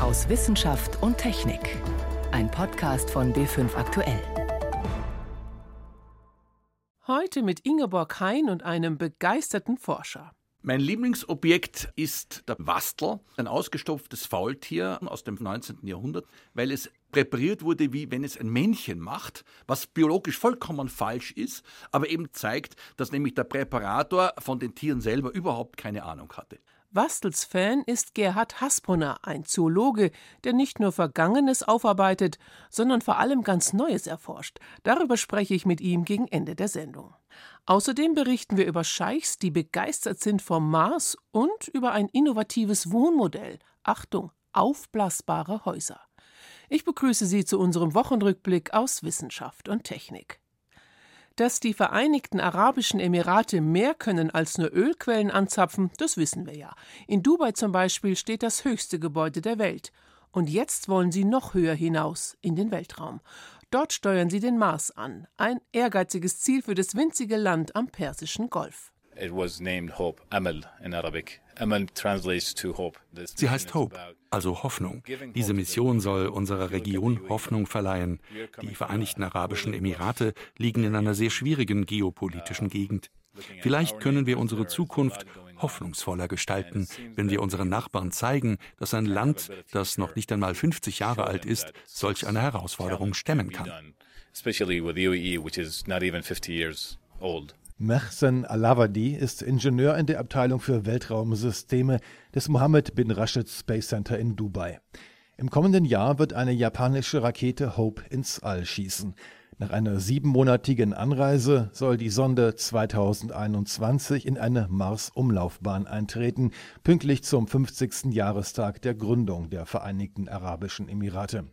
aus Wissenschaft und Technik. Ein Podcast von B5 Aktuell. Heute mit Ingeborg Hein und einem begeisterten Forscher. Mein Lieblingsobjekt ist der Wastel, ein ausgestopftes Faultier aus dem 19. Jahrhundert, weil es präpariert wurde, wie wenn es ein Männchen macht, was biologisch vollkommen falsch ist, aber eben zeigt, dass nämlich der Präparator von den Tieren selber überhaupt keine Ahnung hatte. Wastels Fan ist Gerhard Hasbrunner, ein Zoologe, der nicht nur Vergangenes aufarbeitet, sondern vor allem ganz Neues erforscht. Darüber spreche ich mit ihm gegen Ende der Sendung. Außerdem berichten wir über Scheichs, die begeistert sind vom Mars und über ein innovatives Wohnmodell. Achtung, aufblasbare Häuser. Ich begrüße Sie zu unserem Wochenrückblick aus Wissenschaft und Technik. Dass die Vereinigten Arabischen Emirate mehr können als nur Ölquellen anzapfen, das wissen wir ja. In Dubai zum Beispiel steht das höchste Gebäude der Welt. Und jetzt wollen sie noch höher hinaus in den Weltraum. Dort steuern sie den Mars an. Ein ehrgeiziges Ziel für das winzige Land am Persischen Golf. It was named Hope, Amal in Arabic. Amal translates to hope. Sie heißt Hope, also Hoffnung. Diese Mission soll unserer Region Hoffnung verleihen. Die Vereinigten Arabischen Emirate liegen in einer sehr schwierigen geopolitischen Gegend. Vielleicht können wir unsere Zukunft hoffnungsvoller gestalten, wenn wir unseren Nachbarn zeigen, dass ein Land, das noch nicht einmal 50 Jahre alt ist, solch eine Herausforderung stemmen kann. Especially with UAE, which is not even 50 years old. Mehsen Alavadi ist Ingenieur in der Abteilung für Weltraumsysteme des Mohammed bin Rashid Space Center in Dubai. Im kommenden Jahr wird eine japanische Rakete Hope ins All schießen. Nach einer siebenmonatigen Anreise soll die Sonde 2021 in eine Mars-Umlaufbahn eintreten, pünktlich zum 50. Jahrestag der Gründung der Vereinigten Arabischen Emirate.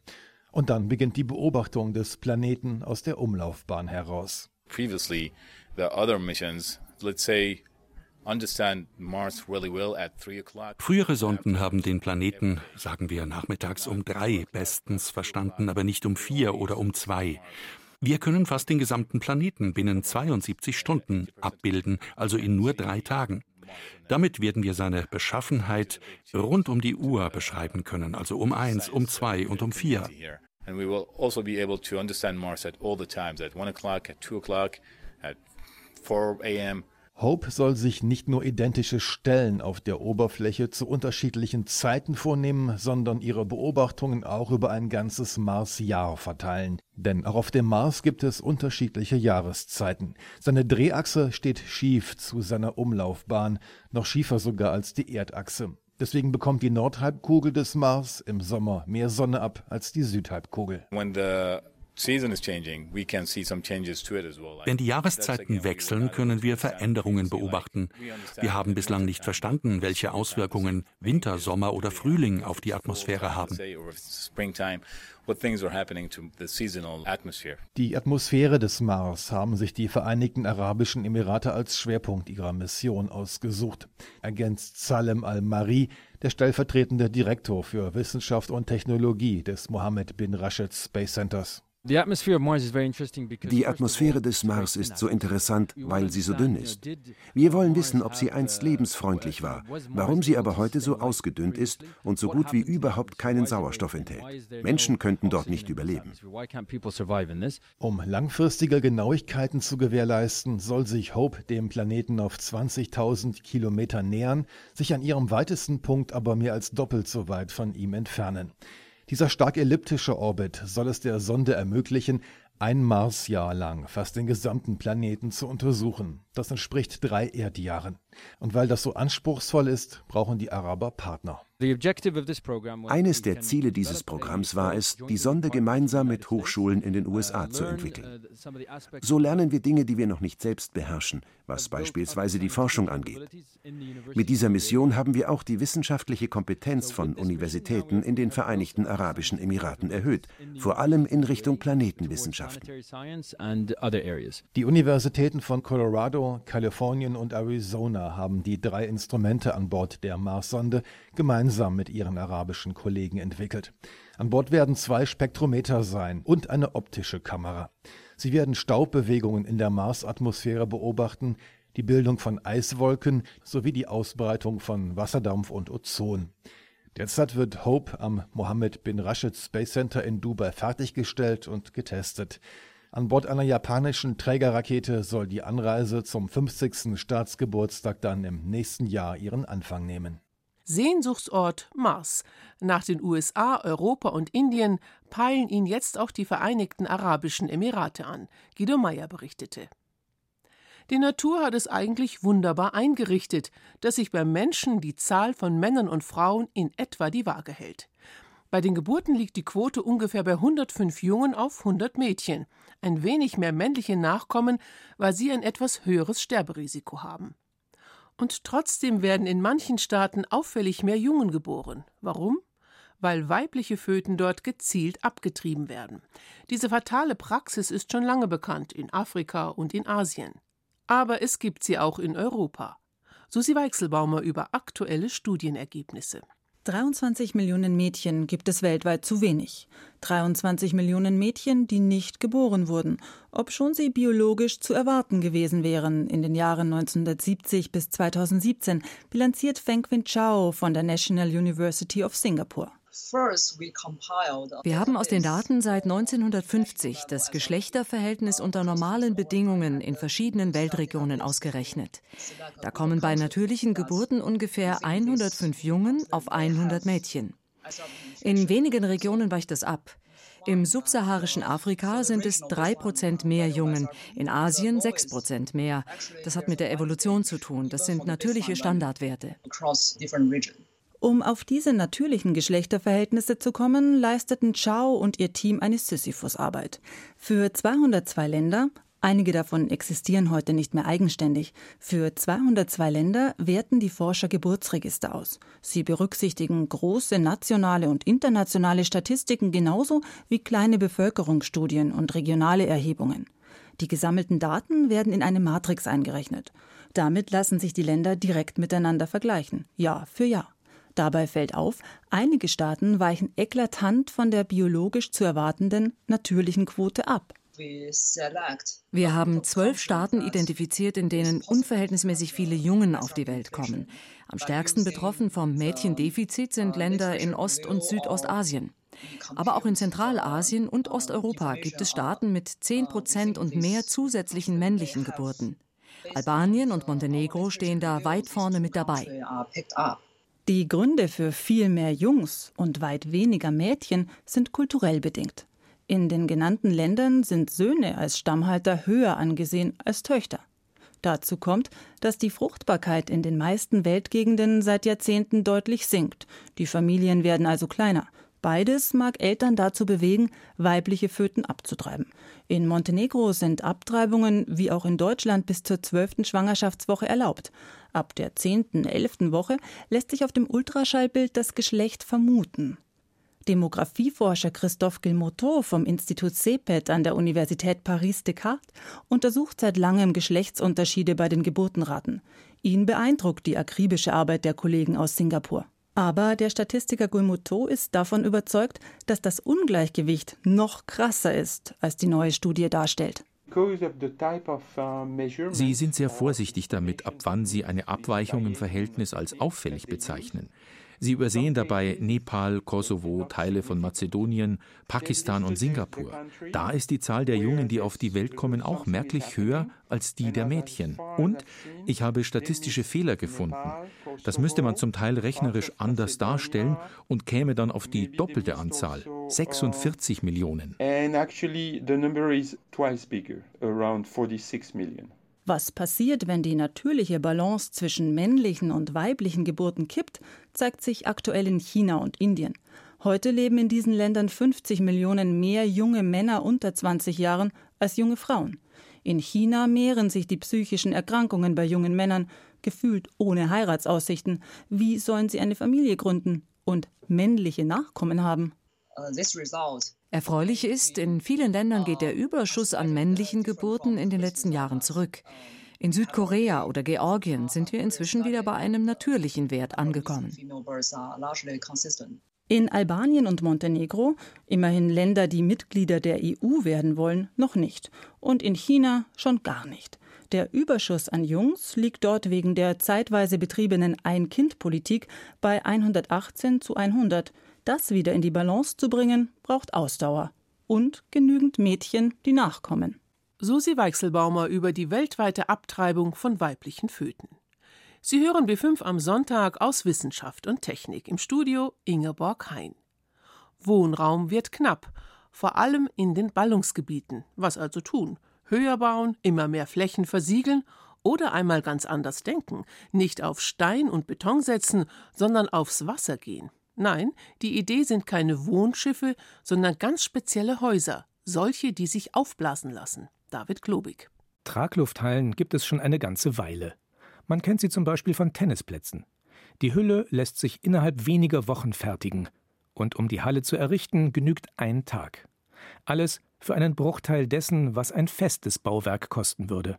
Und dann beginnt die Beobachtung des Planeten aus der Umlaufbahn heraus. Previously, the other missions, let's say, Frühere Sonden haben den Planeten, sagen wir nachmittags um drei, bestens verstanden, aber nicht um vier oder um zwei. Wir können fast den gesamten Planeten binnen 72 Stunden abbilden, also in nur drei Tagen. Damit werden wir seine Beschaffenheit rund um die Uhr beschreiben können, also um eins, um zwei und um vier. And we will also be able to understand Mars at all the times, at one o'clock, at two o'clock, 4 a.m. Hope soll sich nicht nur identische Stellen auf der Oberfläche zu unterschiedlichen Zeiten vornehmen, sondern ihre Beobachtungen auch über ein ganzes Marsjahr verteilen. Denn auch auf dem Mars gibt es unterschiedliche Jahreszeiten. Seine Drehachse steht schief zu seiner Umlaufbahn, noch schiefer sogar als die Erdachse. Deswegen bekommt die Nordhalbkugel des Mars im Sommer mehr Sonne ab als die Südhalbkugel. When the wenn die Jahreszeiten wechseln, können wir Veränderungen beobachten. Wir haben bislang nicht verstanden, welche Auswirkungen Winter, Sommer oder Frühling auf die Atmosphäre haben. Die Atmosphäre des Mars haben sich die Vereinigten Arabischen Emirate als Schwerpunkt ihrer Mission ausgesucht, ergänzt Salem al-Mari, der stellvertretende Direktor für Wissenschaft und Technologie des Mohammed bin Rashid Space Centers. Die Atmosphäre des Mars ist so interessant, weil sie so dünn ist. Wir wollen wissen, ob sie einst lebensfreundlich war, warum sie aber heute so ausgedünnt ist und so gut wie überhaupt keinen Sauerstoff enthält. Menschen könnten dort nicht überleben. Um langfristige Genauigkeiten zu gewährleisten, soll sich Hope dem Planeten auf 20.000 Kilometer nähern, sich an ihrem weitesten Punkt aber mehr als doppelt so weit von ihm entfernen. Dieser stark elliptische Orbit soll es der Sonde ermöglichen, ein Marsjahr lang fast den gesamten Planeten zu untersuchen. Das entspricht drei Erdjahren. Und weil das so anspruchsvoll ist, brauchen die Araber Partner. Eines der Ziele dieses Programms war es, die Sonde gemeinsam mit Hochschulen in den USA zu entwickeln. So lernen wir Dinge, die wir noch nicht selbst beherrschen, was beispielsweise die Forschung angeht. Mit dieser Mission haben wir auch die wissenschaftliche Kompetenz von Universitäten in den Vereinigten Arabischen Emiraten erhöht, vor allem in Richtung Planetenwissenschaften. Die Universitäten von Colorado, Kalifornien und Arizona haben die drei Instrumente an Bord der Marssonde gemeinsam mit ihren arabischen Kollegen entwickelt. An Bord werden zwei Spektrometer sein und eine optische Kamera. Sie werden Staubbewegungen in der Marsatmosphäre beobachten, die Bildung von Eiswolken sowie die Ausbreitung von Wasserdampf und Ozon. Derzeit wird Hope am Mohammed bin Rashid Space Center in Dubai fertiggestellt und getestet. An Bord einer japanischen Trägerrakete soll die Anreise zum 50. Staatsgeburtstag dann im nächsten Jahr ihren Anfang nehmen. Sehnsuchtsort Mars. Nach den USA, Europa und Indien peilen ihn jetzt auch die Vereinigten Arabischen Emirate an. Guido Meyer berichtete. Die Natur hat es eigentlich wunderbar eingerichtet, dass sich beim Menschen die Zahl von Männern und Frauen in etwa die Waage hält. Bei den Geburten liegt die Quote ungefähr bei 105 Jungen auf 100 Mädchen. Ein wenig mehr männliche Nachkommen, weil sie ein etwas höheres Sterberisiko haben. Und trotzdem werden in manchen Staaten auffällig mehr Jungen geboren. Warum? Weil weibliche Föten dort gezielt abgetrieben werden. Diese fatale Praxis ist schon lange bekannt in Afrika und in Asien. Aber es gibt sie auch in Europa. Susi Weichselbaumer über aktuelle Studienergebnisse. 23 Millionen Mädchen gibt es weltweit zu wenig. 23 Millionen Mädchen, die nicht geboren wurden, obschon sie biologisch zu erwarten gewesen wären in den Jahren 1970 bis 2017, bilanziert Feng Quin Chao von der National University of Singapore. Wir haben aus den Daten seit 1950 das Geschlechterverhältnis unter normalen Bedingungen in verschiedenen Weltregionen ausgerechnet. Da kommen bei natürlichen Geburten ungefähr 105 Jungen auf 100 Mädchen. In wenigen Regionen weicht es ab. Im subsaharischen Afrika sind es 3% mehr Jungen, in Asien 6% mehr. Das hat mit der Evolution zu tun. Das sind natürliche Standardwerte. Um auf diese natürlichen Geschlechterverhältnisse zu kommen, leisteten Chao und ihr Team eine Sisyphus-Arbeit. Für 202 Länder, einige davon existieren heute nicht mehr eigenständig, für 202 Länder werten die Forscher Geburtsregister aus. Sie berücksichtigen große nationale und internationale Statistiken genauso wie kleine Bevölkerungsstudien und regionale Erhebungen. Die gesammelten Daten werden in eine Matrix eingerechnet. Damit lassen sich die Länder direkt miteinander vergleichen, Jahr für Jahr. Dabei fällt auf, einige Staaten weichen eklatant von der biologisch zu erwartenden natürlichen Quote ab. Wir haben zwölf Staaten identifiziert, in denen unverhältnismäßig viele Jungen auf die Welt kommen. Am stärksten betroffen vom Mädchendefizit sind Länder in Ost- und Südostasien. Aber auch in Zentralasien und Osteuropa gibt es Staaten mit 10 Prozent und mehr zusätzlichen männlichen Geburten. Albanien und Montenegro stehen da weit vorne mit dabei. Die Gründe für viel mehr Jungs und weit weniger Mädchen sind kulturell bedingt. In den genannten Ländern sind Söhne als Stammhalter höher angesehen als Töchter. Dazu kommt, dass die Fruchtbarkeit in den meisten Weltgegenden seit Jahrzehnten deutlich sinkt. Die Familien werden also kleiner. Beides mag Eltern dazu bewegen, weibliche Föten abzutreiben. In Montenegro sind Abtreibungen wie auch in Deutschland bis zur zwölften Schwangerschaftswoche erlaubt. Ab der zehnten, elften Woche lässt sich auf dem Ultraschallbild das Geschlecht vermuten. Demografieforscher Christophe Guilmotot vom Institut CEPET an der Universität Paris-Descartes untersucht seit langem Geschlechtsunterschiede bei den Geburtenraten. Ihn beeindruckt die akribische Arbeit der Kollegen aus Singapur. Aber der Statistiker Guilmotot ist davon überzeugt, dass das Ungleichgewicht noch krasser ist, als die neue Studie darstellt. Sie sind sehr vorsichtig damit, ab wann Sie eine Abweichung im Verhältnis als auffällig bezeichnen. Sie übersehen dabei Nepal, Kosovo, Teile von Mazedonien, Pakistan und Singapur. Da ist die Zahl der Jungen, die auf die Welt kommen, auch merklich höher als die der Mädchen. Und ich habe statistische Fehler gefunden. Das müsste man zum Teil rechnerisch anders darstellen und käme dann auf die doppelte Anzahl, 46 Millionen. And actually the number is twice bigger, around 46 million. Was passiert, wenn die natürliche Balance zwischen männlichen und weiblichen Geburten kippt, zeigt sich aktuell in China und Indien. Heute leben in diesen Ländern 50 Millionen mehr junge Männer unter 20 Jahren als junge Frauen. In China mehren sich die psychischen Erkrankungen bei jungen Männern, gefühlt ohne Heiratsaussichten. Wie sollen sie eine Familie gründen und männliche Nachkommen haben? Erfreulich ist, in vielen Ländern geht der Überschuss an männlichen Geburten in den letzten Jahren zurück. In Südkorea oder Georgien sind wir inzwischen wieder bei einem natürlichen Wert angekommen. In Albanien und Montenegro, immerhin Länder, die Mitglieder der EU werden wollen, noch nicht. Und in China schon gar nicht. Der Überschuss an Jungs liegt dort wegen der zeitweise betriebenen Ein-Kind-Politik bei 118 zu 100. Das wieder in die Balance zu bringen, braucht Ausdauer und genügend Mädchen, die nachkommen. Susi Weichselbaumer über die weltweite Abtreibung von weiblichen Föten. Sie hören B5 am Sonntag aus Wissenschaft und Technik im Studio Ingeborg Hein. Wohnraum wird knapp, vor allem in den Ballungsgebieten. Was also tun? Höher bauen, immer mehr Flächen versiegeln oder einmal ganz anders denken, nicht auf Stein und Beton setzen, sondern aufs Wasser gehen. Nein, die Idee sind keine Wohnschiffe, sondern ganz spezielle Häuser, solche, die sich aufblasen lassen. David Klobig. Traglufthallen gibt es schon eine ganze Weile. Man kennt sie zum Beispiel von Tennisplätzen. Die Hülle lässt sich innerhalb weniger Wochen fertigen. Und um die Halle zu errichten, genügt ein Tag. Alles für einen Bruchteil dessen, was ein festes Bauwerk kosten würde.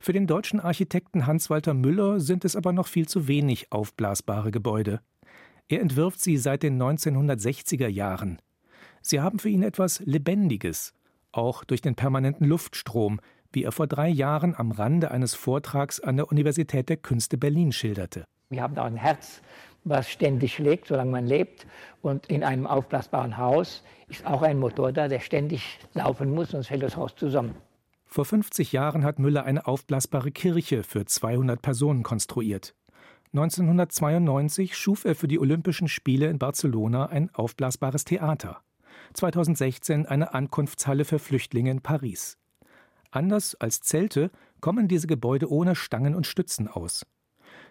Für den deutschen Architekten Hans-Walter Müller sind es aber noch viel zu wenig aufblasbare Gebäude. Er entwirft sie seit den 1960er Jahren. Sie haben für ihn etwas Lebendiges, auch durch den permanenten Luftstrom, wie er vor drei Jahren am Rande eines Vortrags an der Universität der Künste Berlin schilderte. Wir haben auch ein Herz, was ständig schlägt, solange man lebt. Und in einem aufblasbaren Haus ist auch ein Motor da, der ständig laufen muss, sonst fällt das Haus zusammen. Vor 50 Jahren hat Müller eine aufblasbare Kirche für 200 Personen konstruiert. 1992 schuf er für die Olympischen Spiele in Barcelona ein aufblasbares Theater. 2016 eine Ankunftshalle für Flüchtlinge in Paris. Anders als Zelte kommen diese Gebäude ohne Stangen und Stützen aus.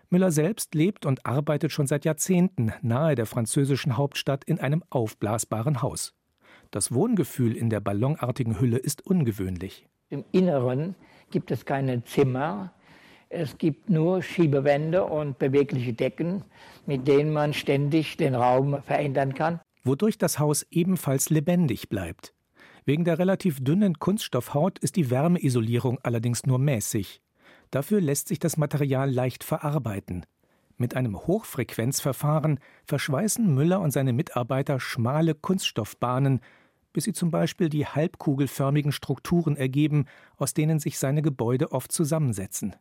Müller selbst lebt und arbeitet schon seit Jahrzehnten nahe der französischen Hauptstadt in einem aufblasbaren Haus. Das Wohngefühl in der ballonartigen Hülle ist ungewöhnlich. Im Inneren gibt es keine Zimmer, es gibt nur Schiebewände und bewegliche Decken, mit denen man ständig den Raum verändern kann. Wodurch das Haus ebenfalls lebendig bleibt. Wegen der relativ dünnen Kunststoffhaut ist die Wärmeisolierung allerdings nur mäßig. Dafür lässt sich das Material leicht verarbeiten. Mit einem Hochfrequenzverfahren verschweißen Müller und seine Mitarbeiter schmale Kunststoffbahnen, bis sie zum Beispiel die halbkugelförmigen Strukturen ergeben, aus denen sich seine Gebäude oft zusammensetzen.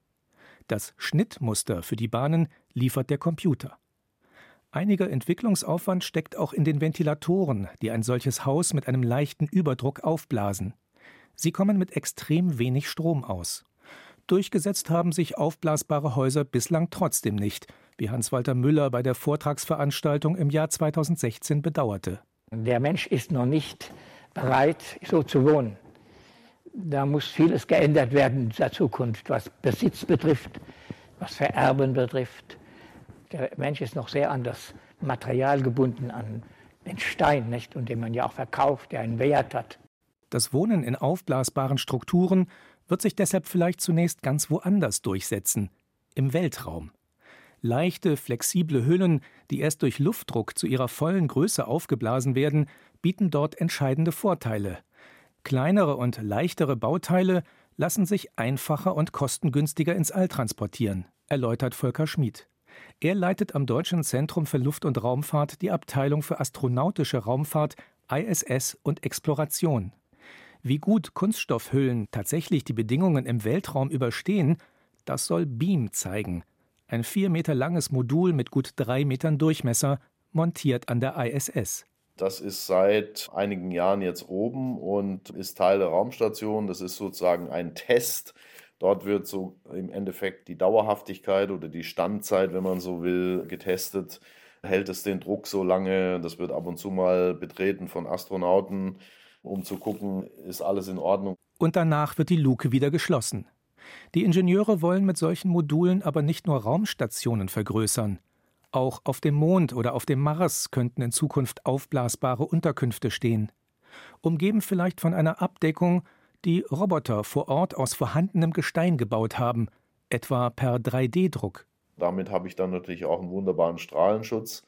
Das Schnittmuster für die Bahnen liefert der Computer. Einiger Entwicklungsaufwand steckt auch in den Ventilatoren, die ein solches Haus mit einem leichten Überdruck aufblasen. Sie kommen mit extrem wenig Strom aus. Durchgesetzt haben sich aufblasbare Häuser bislang trotzdem nicht, wie Hans-Walter Müller bei der Vortragsveranstaltung im Jahr 2016 bedauerte. Der Mensch ist noch nicht bereit, so zu wohnen. Da muss vieles geändert werden in der Zukunft, was Besitz betrifft, was Vererben betrifft. Der Mensch ist noch sehr an das Material gebunden, an den Stein, nicht? und den man ja auch verkauft, der einen Wert hat. Das Wohnen in aufblasbaren Strukturen wird sich deshalb vielleicht zunächst ganz woanders durchsetzen, im Weltraum. Leichte, flexible Hüllen, die erst durch Luftdruck zu ihrer vollen Größe aufgeblasen werden, bieten dort entscheidende Vorteile. Kleinere und leichtere Bauteile lassen sich einfacher und kostengünstiger ins All transportieren, erläutert Volker Schmid. Er leitet am Deutschen Zentrum für Luft- und Raumfahrt die Abteilung für astronautische Raumfahrt, ISS und Exploration. Wie gut Kunststoffhüllen tatsächlich die Bedingungen im Weltraum überstehen, das soll Beam zeigen. Ein vier Meter langes Modul mit gut drei Metern Durchmesser, montiert an der ISS. Das ist seit einigen Jahren jetzt oben und ist Teil der Raumstation. Das ist sozusagen ein Test. Dort wird so im Endeffekt die Dauerhaftigkeit oder die Standzeit, wenn man so will, getestet. Hält es den Druck so lange? Das wird ab und zu mal betreten von Astronauten um zu gucken, ist alles in Ordnung. Und danach wird die Luke wieder geschlossen. Die Ingenieure wollen mit solchen Modulen aber nicht nur Raumstationen vergrößern. Auch auf dem Mond oder auf dem Mars könnten in Zukunft aufblasbare Unterkünfte stehen. Umgeben vielleicht von einer Abdeckung, die Roboter vor Ort aus vorhandenem Gestein gebaut haben, etwa per 3D-Druck. Damit habe ich dann natürlich auch einen wunderbaren Strahlenschutz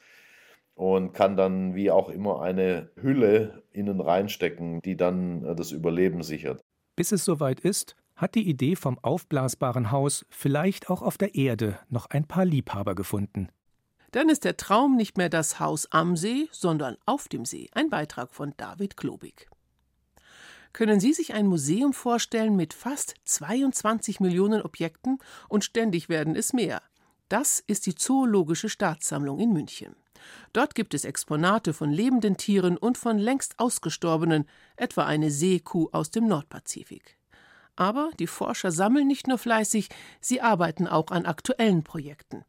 und kann dann wie auch immer eine Hülle innen reinstecken, die dann äh, das Überleben sichert. Bis es soweit ist, hat die Idee vom aufblasbaren Haus vielleicht auch auf der Erde noch ein paar Liebhaber gefunden. Dann ist der Traum nicht mehr das Haus am See, sondern auf dem See. Ein Beitrag von David Klobig. Können Sie sich ein Museum vorstellen mit fast 22 Millionen Objekten und ständig werden es mehr? Das ist die Zoologische Staatssammlung in München. Dort gibt es Exponate von lebenden Tieren und von längst ausgestorbenen, etwa eine Seekuh aus dem Nordpazifik. Aber die Forscher sammeln nicht nur fleißig, sie arbeiten auch an aktuellen Projekten.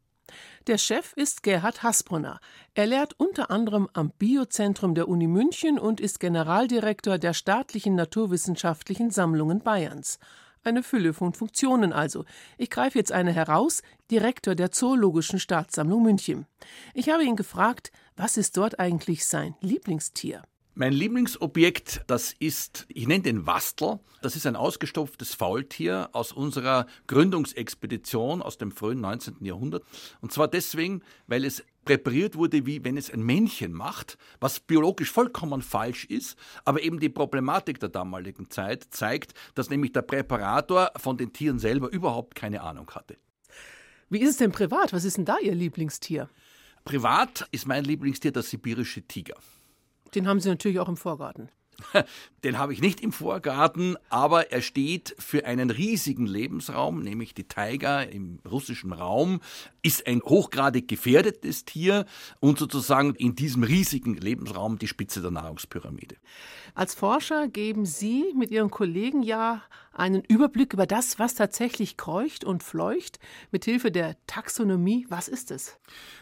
Der Chef ist Gerhard Hasbrunner. Er lehrt unter anderem am Biozentrum der Uni München und ist Generaldirektor der staatlichen naturwissenschaftlichen Sammlungen Bayerns. Eine Fülle von Funktionen also. Ich greife jetzt eine heraus, Direktor der Zoologischen Staatssammlung München. Ich habe ihn gefragt, was ist dort eigentlich sein Lieblingstier? Mein Lieblingsobjekt, das ist, ich nenne den Wastler. Das ist ein ausgestopftes Faultier aus unserer Gründungsexpedition aus dem frühen 19. Jahrhundert. Und zwar deswegen, weil es präpariert wurde, wie wenn es ein Männchen macht, was biologisch vollkommen falsch ist, aber eben die Problematik der damaligen Zeit zeigt, dass nämlich der Präparator von den Tieren selber überhaupt keine Ahnung hatte. Wie ist es denn privat? Was ist denn da Ihr Lieblingstier? Privat ist mein Lieblingstier der sibirische Tiger. Den haben Sie natürlich auch im Vorgarten. Den habe ich nicht im Vorgarten, aber er steht für einen riesigen Lebensraum, nämlich die Tiger im russischen Raum, ist ein hochgradig gefährdetes Tier und sozusagen in diesem riesigen Lebensraum die Spitze der Nahrungspyramide. Als Forscher geben Sie mit Ihren Kollegen ja einen Überblick über das, was tatsächlich kreucht und fleucht, mit Hilfe der Taxonomie. Was ist es?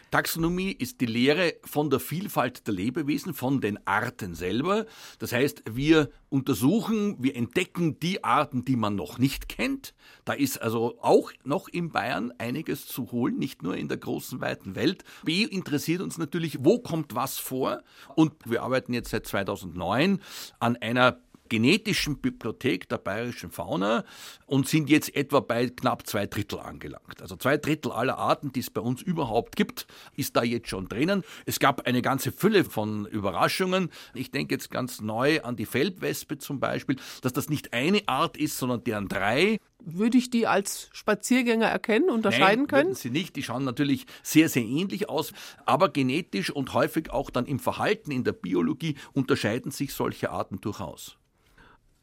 Taxonomie ist die Lehre von der Vielfalt der Lebewesen, von den Arten selber. Das heißt, wir untersuchen, wir entdecken die Arten, die man noch nicht kennt. Da ist also auch noch in Bayern einiges zu holen, nicht nur in der großen, weiten Welt. B interessiert uns natürlich, wo kommt was vor? Und wir arbeiten jetzt seit 2009 an einer genetischen Bibliothek der bayerischen Fauna und sind jetzt etwa bei knapp zwei Drittel angelangt. Also zwei Drittel aller Arten, die es bei uns überhaupt gibt, ist da jetzt schon drinnen. Es gab eine ganze Fülle von Überraschungen. Ich denke jetzt ganz neu an die Feldwespe zum Beispiel, dass das nicht eine Art ist, sondern deren drei würde ich die als Spaziergänger erkennen, unterscheiden Nein, können? sie nicht. Die schauen natürlich sehr, sehr ähnlich aus, aber genetisch und häufig auch dann im Verhalten, in der Biologie unterscheiden sich solche Arten durchaus.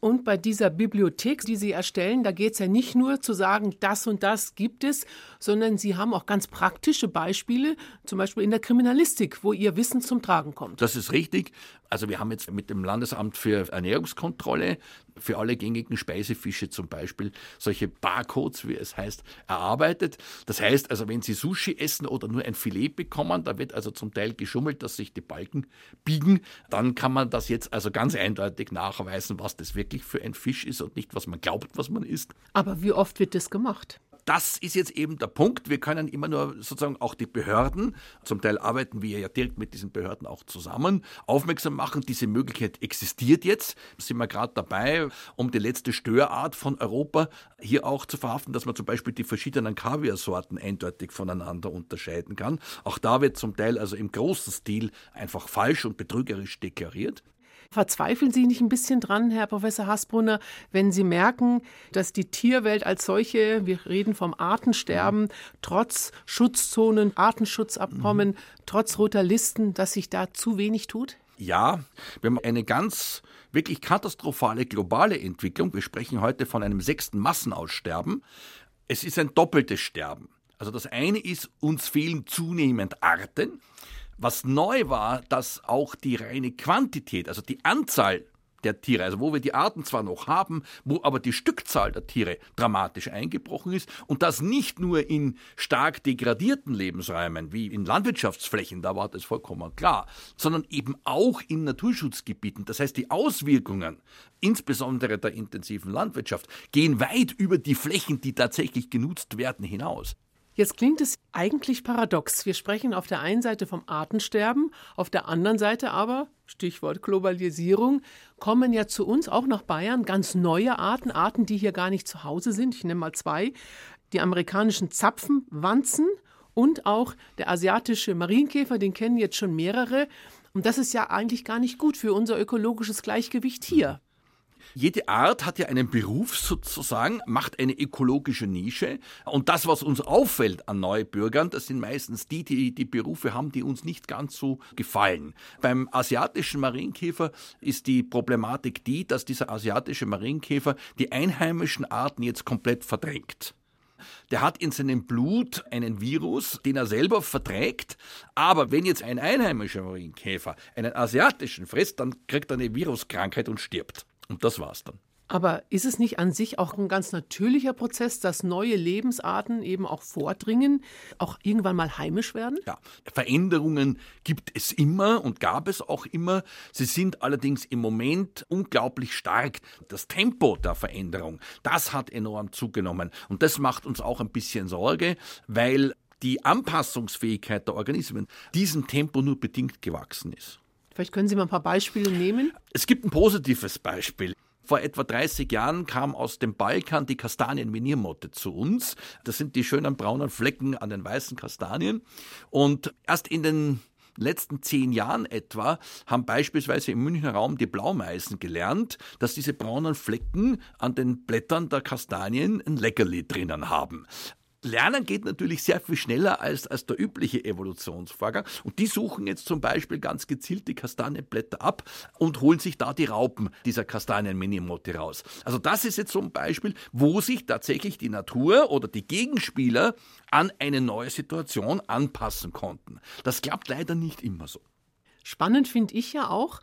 Und bei dieser Bibliothek, die Sie erstellen, da geht es ja nicht nur zu sagen, das und das gibt es, sondern Sie haben auch ganz praktische Beispiele, zum Beispiel in der Kriminalistik, wo Ihr Wissen zum Tragen kommt. Das ist richtig. Also wir haben jetzt mit dem Landesamt für Ernährungskontrolle für alle gängigen Speisefische zum Beispiel solche Barcodes, wie es heißt, erarbeitet. Das heißt also, wenn Sie Sushi essen oder nur ein Filet bekommen, da wird also zum Teil geschummelt, dass sich die Balken biegen, dann kann man das jetzt also ganz eindeutig nachweisen, was das wirklich für ein Fisch ist und nicht, was man glaubt, was man isst. Aber wie oft wird das gemacht? Das ist jetzt eben der Punkt. Wir können immer nur sozusagen auch die Behörden, zum Teil arbeiten wir ja direkt mit diesen Behörden auch zusammen, aufmerksam machen. Diese Möglichkeit existiert jetzt. Sind wir gerade dabei, um die letzte Störart von Europa hier auch zu verhaften, dass man zum Beispiel die verschiedenen Kaviarsorten eindeutig voneinander unterscheiden kann. Auch da wird zum Teil also im großen Stil einfach falsch und betrügerisch deklariert. Verzweifeln Sie nicht ein bisschen dran, Herr Professor Hasbrunner, wenn Sie merken, dass die Tierwelt als solche, wir reden vom Artensterben, trotz Schutzzonen, Artenschutzabkommen, mhm. trotz roter Listen, dass sich da zu wenig tut? Ja, wir haben eine ganz wirklich katastrophale globale Entwicklung. Wir sprechen heute von einem sechsten Massenaussterben. Es ist ein doppeltes Sterben. Also das eine ist, uns fehlen zunehmend Arten. Was neu war, dass auch die reine Quantität, also die Anzahl der Tiere, also wo wir die Arten zwar noch haben, wo aber die Stückzahl der Tiere dramatisch eingebrochen ist und das nicht nur in stark degradierten Lebensräumen wie in Landwirtschaftsflächen, da war das vollkommen klar, sondern eben auch in Naturschutzgebieten. Das heißt, die Auswirkungen, insbesondere der intensiven Landwirtschaft, gehen weit über die Flächen, die tatsächlich genutzt werden, hinaus. Jetzt klingt es eigentlich paradox. Wir sprechen auf der einen Seite vom Artensterben, auf der anderen Seite aber, Stichwort Globalisierung, kommen ja zu uns auch nach Bayern ganz neue Arten, Arten, die hier gar nicht zu Hause sind. Ich nenne mal zwei. Die amerikanischen Zapfenwanzen und auch der asiatische Marienkäfer, den kennen jetzt schon mehrere. Und das ist ja eigentlich gar nicht gut für unser ökologisches Gleichgewicht hier. Jede Art hat ja einen Beruf sozusagen, macht eine ökologische Nische. Und das, was uns auffällt an Neubürgern, das sind meistens die, die die Berufe haben, die uns nicht ganz so gefallen. Beim asiatischen Marienkäfer ist die Problematik die, dass dieser asiatische Marienkäfer die einheimischen Arten jetzt komplett verdrängt. Der hat in seinem Blut einen Virus, den er selber verträgt. Aber wenn jetzt ein einheimischer Marienkäfer einen asiatischen frisst, dann kriegt er eine Viruskrankheit und stirbt. Und das war's dann. Aber ist es nicht an sich auch ein ganz natürlicher Prozess, dass neue Lebensarten eben auch vordringen, auch irgendwann mal heimisch werden? Ja, Veränderungen gibt es immer und gab es auch immer. Sie sind allerdings im Moment unglaublich stark. Das Tempo der Veränderung, das hat enorm zugenommen. Und das macht uns auch ein bisschen Sorge, weil die Anpassungsfähigkeit der Organismen diesem Tempo nur bedingt gewachsen ist. Vielleicht können Sie mal ein paar Beispiele nehmen. Es gibt ein positives Beispiel. Vor etwa 30 Jahren kam aus dem Balkan die Kastanienminiermotte zu uns. Das sind die schönen braunen Flecken an den weißen Kastanien. Und erst in den letzten zehn Jahren etwa haben beispielsweise im Münchner Raum die Blaumeisen gelernt, dass diese braunen Flecken an den Blättern der Kastanien ein Leckerli drinnen haben. Lernen geht natürlich sehr viel schneller als, als der übliche Evolutionsvorgang. Und die suchen jetzt zum Beispiel ganz gezielt die Kastanienblätter ab und holen sich da die Raupen dieser Kastanienminimotte raus. Also das ist jetzt so ein Beispiel, wo sich tatsächlich die Natur oder die Gegenspieler an eine neue Situation anpassen konnten. Das klappt leider nicht immer so. Spannend finde ich ja auch,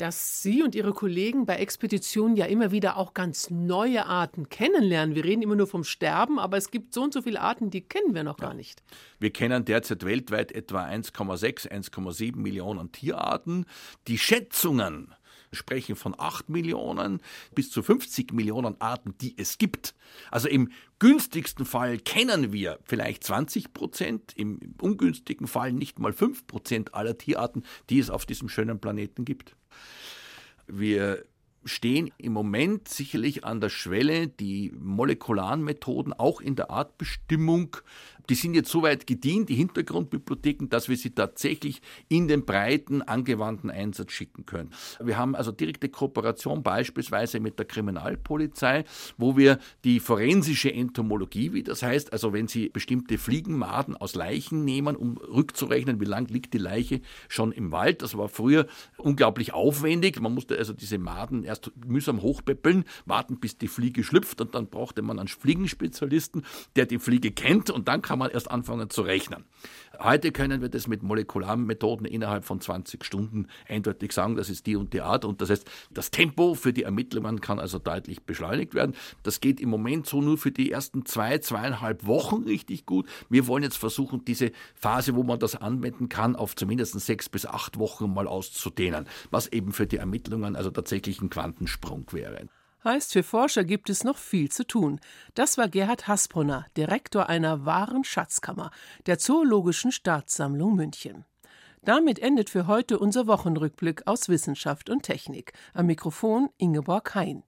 dass Sie und Ihre Kollegen bei Expeditionen ja immer wieder auch ganz neue Arten kennenlernen. Wir reden immer nur vom Sterben, aber es gibt so und so viele Arten, die kennen wir noch ja. gar nicht. Wir kennen derzeit weltweit etwa 1,6, 1,7 Millionen Tierarten. Die Schätzungen sprechen von 8 Millionen bis zu 50 Millionen Arten, die es gibt. Also im günstigsten Fall kennen wir vielleicht 20 Prozent, im ungünstigen Fall nicht mal 5 Prozent aller Tierarten, die es auf diesem schönen Planeten gibt. Wir stehen im Moment sicherlich an der Schwelle, die molekularen Methoden auch in der Artbestimmung die sind jetzt so weit gedient, die Hintergrundbibliotheken, dass wir sie tatsächlich in den breiten angewandten Einsatz schicken können. Wir haben also direkte Kooperation beispielsweise mit der Kriminalpolizei, wo wir die forensische Entomologie, wie das heißt, also wenn Sie bestimmte Fliegenmaden aus Leichen nehmen, um rückzurechnen, wie lang liegt die Leiche schon im Wald. Das war früher unglaublich aufwendig. Man musste also diese Maden erst mühsam hochpäppeln, warten, bis die Fliege schlüpft und dann brauchte man einen Fliegenspezialisten, der die Fliege kennt und dann kann man erst anfangen zu rechnen. Heute können wir das mit molekularen Methoden innerhalb von 20 Stunden eindeutig sagen, das ist die und die Art. Und das heißt, das Tempo für die Ermittlungen kann also deutlich beschleunigt werden. Das geht im Moment so nur für die ersten zwei, zweieinhalb Wochen richtig gut. Wir wollen jetzt versuchen, diese Phase, wo man das anwenden kann, auf zumindest sechs bis acht Wochen mal auszudehnen, was eben für die Ermittlungen also tatsächlich ein Quantensprung wäre. Heißt, für Forscher gibt es noch viel zu tun. Das war Gerhard Hasbrunner, Direktor einer wahren Schatzkammer, der Zoologischen Staatssammlung München. Damit endet für heute unser Wochenrückblick aus Wissenschaft und Technik. Am Mikrofon Ingeborg Hein.